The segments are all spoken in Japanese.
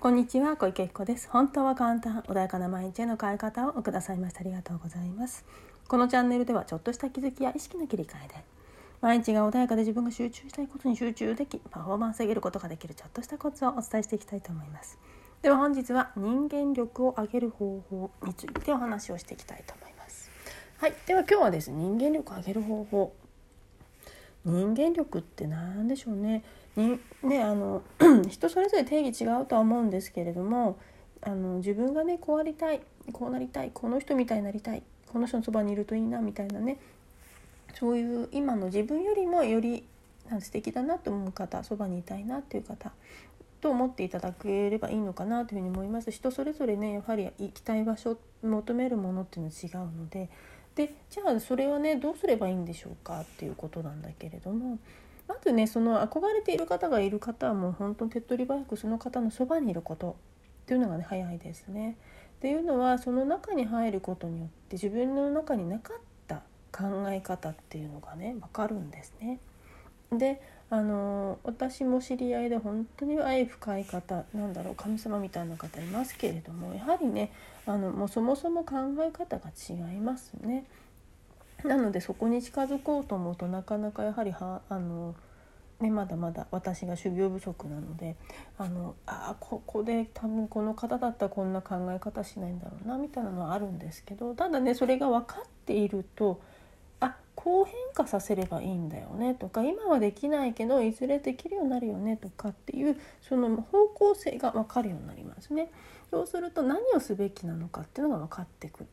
こんにちは小池彦です。本当は簡単穏やかな毎日への変え方をくださいましてありがとうございます。このチャンネルではちょっとした気づきや意識の切り替えで毎日が穏やかで自分が集中したいことに集中できパフォーマンスを上げることができるちょっとしたコツをお伝えしていきたいと思います。では本日は人間力を上げる方法についてお話をしていきたいと思います。はいでは今日はですね人間力を上げる方法。人間力って何でしょうね？ねあの 人それぞれ定義違うとは思うんですけれどもあの自分がねこうありたいこうなりたいこの人みたいになりたいこの人のそばにいるといいなみたいなねそういう今の自分よりもより素敵だなと思う方そばにいたいなっていう方と思っていただければいいのかなというふうに思います。人それぞれねやはり行きたい場所求めるものっていうのは違うので。でじゃあそれはねどうすればいいんでしょうかっていうことなんだけれども。まずねその憧れている方がいる方はもう本当に手っ取り早くその方のそばにいることっていうのがね早いですね。っていうのはその中に入ることによって自分の中になかった考え方っていうのがね分かるんですね。であの私も知り合いで本当に愛深い方なんだろう神様みたいな方いますけれどもやはりねあのもうそもそも考え方が違いますね。なのでそこに近づこうと思うとなかなかやはりはあの、ね、まだまだ私が修行不足なのであのあここで多分この方だったらこんな考え方しないんだろうなみたいなのはあるんですけどただねそれが分かっているとあこう変化させればいいんだよねとか今はできないけどいずれできるようになるよねとかっていうその方向性が分かるようになりますね。そうすると何をすべきなのかっていうのが分かってくる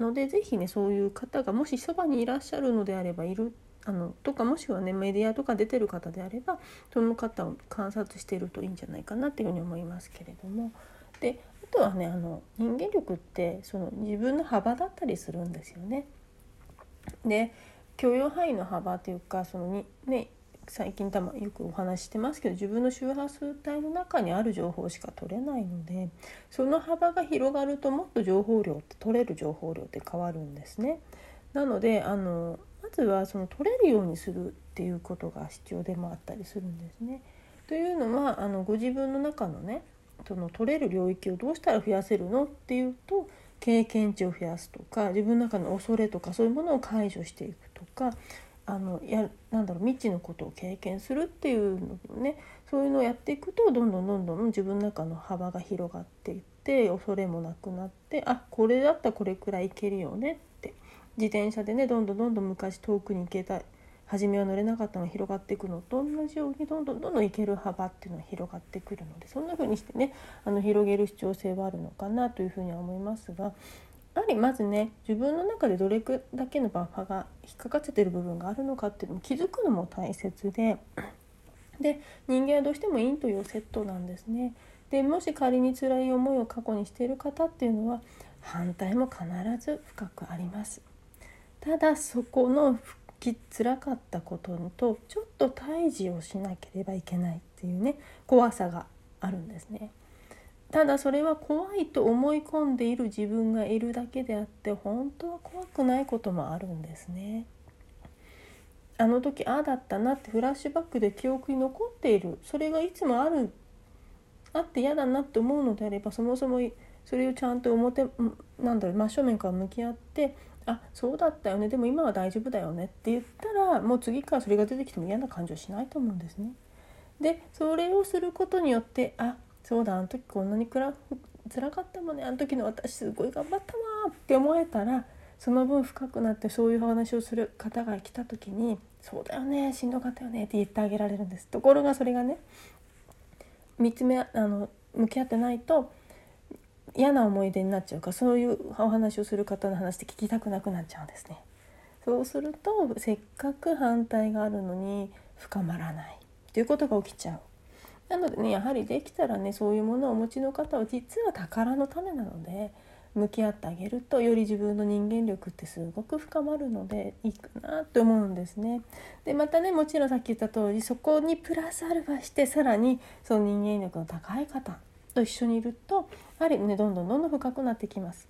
ので是非ねそういう方がもしそばにいらっしゃるのであればいるあのとかもしくはねメディアとか出てる方であればその方を観察しているといいんじゃないかなっていうふうに思いますけれどもであとはねあの人間力ってその自分の幅だったりするんですよね。で許容範囲の幅というかそのに、ね、最近多分よくお話ししてますけど自分の周波数帯の中にある情報しか取れないのでその幅が広がるともっと情報量って取れる情報量って変わるんですね。なのであのまずはその取れるようにするっていうことが必要でもあったりするんですね。というのはあのご自分の中のねその取れる領域をどうしたら増やせるのっていうと経験値を増やすとか自分の中の恐れとかそういうものを解除していくとかあのやなんだろう未知のことを経験するっていうのねそういうのをやっていくとどんどんどんどん自分の中の幅が広がっていって恐れもなくなってあこれだったらこれくらいいけるよねっ自転車でねどんどんどんどん昔遠くに行けた初めは乗れなかったのが広がっていくのと同じようにどんどんどんどん行ける幅っていうのが広がってくるのでそんな風にしてねあの広げる必要性はあるのかなというふうには思いますがやはりまずね自分の中でどれだけのバッファが引っかかってる部分があるのかっていうのも気づくのも大切で で人間はどうしても陰と陽セットなんですね。でもし仮に辛い思いを過去にしている方っていうのは反対も必ず深くあります。ただそこのき辛かったこととちょっと対峙をしなければいけないっていうね怖さがあるんですね。ただそれは怖いと思い込んでいる自分がいるだけであって本当は怖くないこともあるんですね。あの時ああだったなってフラッシュバックで記憶に残っているそれがいつもあるあって嫌だなって思うのであればそもそもそれをちゃんと表なんだろう真正面から向き合ってあそうだったよね。でも今は大丈夫だよねって言ったらもう次からそれが出てきても嫌な感情しないと思うんですね。でそれをすることによってあそうだあの時こんなにくら辛かったもんね。あの時の私すごい頑張ったわって思えたらその分深くなってそういう話をする方が来た時に「そうだよねしんどかったよね」って言ってあげられるんです。ところがそれがね見つめあの向き合ってないと嫌な思い出になっちゃうかそういうお話をする方の話って聞きたくなくなっちゃうんですね。そうするとせっかく反対があるのに深まらないということが起きちゃう。なのでねやはりできたらねそういうものをお持ちの方は実は宝の種なので向き合ってあげるとより自分の人間力ってすごく深まるのでいいかなって思うんですね。でまたねもちろんさっき言った通りそこにプラスアルファしてさらにその人間力の高い方と一緒にいるとやはりねどんどんどんどん深くなってきます。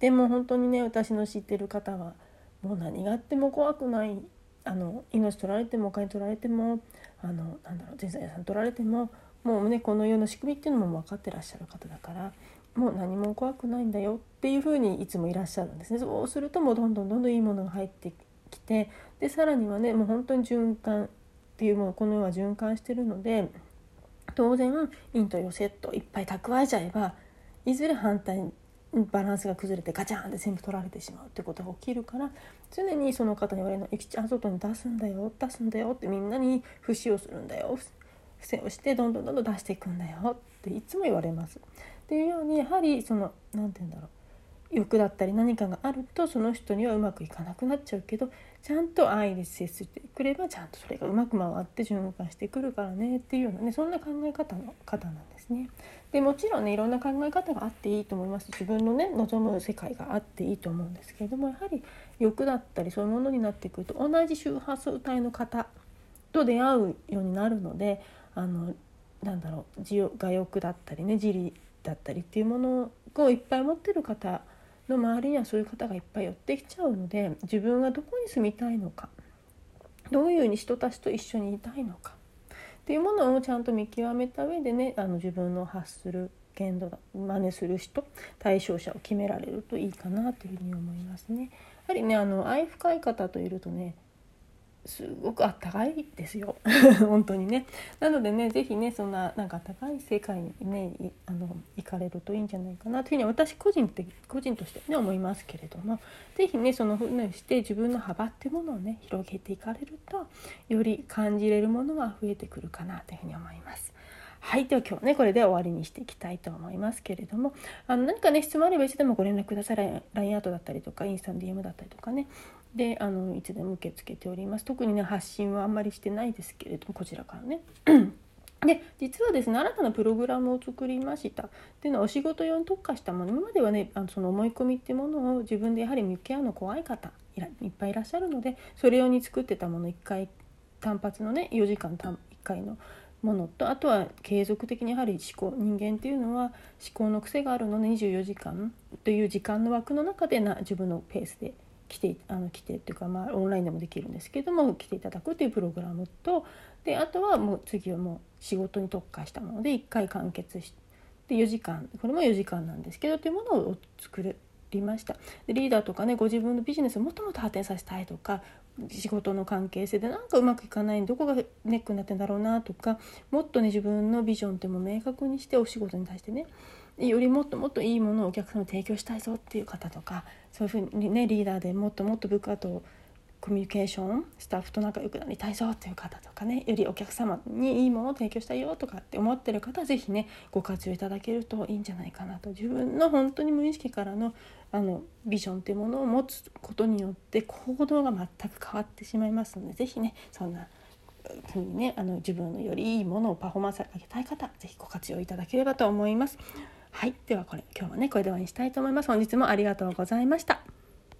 でも本当にね私の知ってる方はもう何があっても怖くない。あの命取られてもお金取られてもあのなんだろう全財産取られてももうねこの世の仕組みっていうのも分かってらっしゃる方だからもう何も怖くないんだよ。っていうふうにいつもいらっしゃるんですね。そうするともうどんどんどんどんいいものが入ってきてでさらにはねもう本当に循環っていうもうこの世は循環してるので当然陰と陽セットいっぱい蓄えちゃえばいずれ反対にバランスが崩れてガチャンって全部取られてしまうってことが起きるから常にその方に言われるの「ゆきちゃん外に出すんだよ出すんだよ」ってみんなに不使用するんだよ不正をしてどんどんどんどん出していくんだよっていつも言われます。っていうようにやはりその何て言うんだろう欲だったり何かがあるとその人にはうまくいかなくなっちゃうけどちゃんと愛で接してくればちゃんとそれがうまく回って循環してくるからねっていうようなねそんな考え方の方なんですね。でもちろんねいろんな考え方があっていいと思います自分のね望む世界があっていいと思うんですけれどもやはり欲だったりそういうものになってくると同じ周波数帯の方と出会うようになるのであのなんだろう自我欲だったりね自利だったりっていうものをいっぱい持ってる方の周りにはそういう方がいっぱい寄ってきちゃうので自分がどこに住みたいのかどういうに人たちと一緒にいたいのかっていうものをちゃんと見極めた上でねあの自分の発する限度だ真似する人対象者を決められるといいかなというふうに思いますね。やはりねあの愛深い方といるとねすごくあったかいですよ。本当にね。なのでね是非ねそんななんか高い世界にねあの行かれるといいんじゃないかなというふうに私個人って個人としてね思いますけれども。是非ねそのふうにして自分の幅っていうものをね広げていかれるとより感じれるものは増えてくるかなというふうに思います。はい。では今日はね、これで終わりにしていきたいと思いますけれども、あの何かね、質問あればいつでもご連絡ください。LINE アートだったりとか、インスタの DM だったりとかね、であのいつでも受け付けております特にね発信はあんまりしてないですけれどもこちらからね で実はですね新たなプログラムを作りましたっていうのはお仕事用に特化したもの今まではねあのその思い込みっていうものを自分でやはり向き合うの怖い方いっぱいいらっしゃるのでそれ用に作ってたもの1回単発のね4時間1回のものとあとは継続的にやはり思考人間っていうのは思考の癖があるので24時間という時間の枠の中でな自分のペースで来てあの来てっていうか、まあ、オンラインでもできるんですけども来ていただくというプログラムとであとはもう次はもう仕事に特化したもので1回完結して4時間これも4時間なんですけどというものを作りました。でリーダーとかねご自分のビジネスをもっともっと発展させたいとか仕事の関係性でなんかうまくいかないどこがネックになってんだろうなとかもっとね自分のビジョンっても明確にしてお仕事に対してねよりもっともっといいものをお客様に提供したいぞっていう方とかそういうふうにねリーダーでもっともっと部下とコミュニケーションスタッフと仲良くなりたいぞっていう方とかねよりお客様にいいものを提供したいよとかって思ってる方是非ねご活用いただけるといいんじゃないかなと自分の本当に無意識からのあのビジョンっていうものを持つことによって行動が全く変わってしまいますので是非ねそんなふうにねあの自分のよりいいものをパフォーマンス上げたい方是非ご活用いただければと思います。はい。ではこれ、今日はね、これで終わりにしたいと思います。本日もありがとうございました。